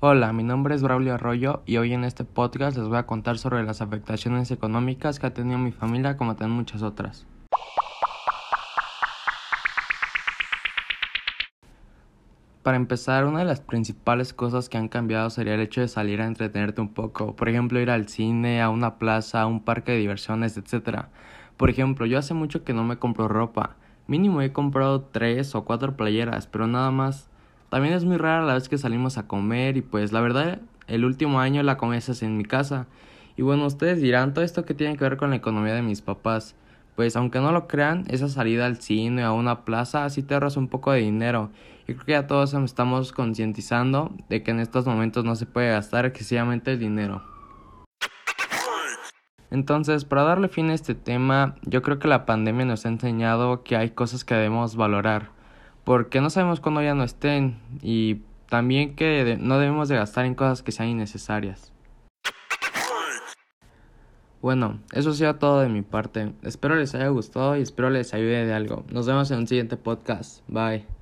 Hola, mi nombre es Braulio Arroyo y hoy en este podcast les voy a contar sobre las afectaciones económicas que ha tenido mi familia como también muchas otras. Para empezar, una de las principales cosas que han cambiado sería el hecho de salir a entretenerte un poco, por ejemplo ir al cine, a una plaza, a un parque de diversiones, etc. Por ejemplo, yo hace mucho que no me compro ropa, mínimo he comprado tres o cuatro playeras, pero nada más. También es muy rara la vez que salimos a comer y pues la verdad el último año la comí en mi casa. Y bueno, ustedes dirán, todo esto que tiene que ver con la economía de mis papás. Pues aunque no lo crean, esa salida al cine o a una plaza así te ahorras un poco de dinero. Y creo que ya todos estamos concientizando de que en estos momentos no se puede gastar excesivamente el dinero. Entonces, para darle fin a este tema, yo creo que la pandemia nos ha enseñado que hay cosas que debemos valorar porque no sabemos cuándo ya no estén y también que no debemos de gastar en cosas que sean innecesarias. Bueno, eso ha sido todo de mi parte. Espero les haya gustado y espero les ayude de algo. Nos vemos en un siguiente podcast. Bye.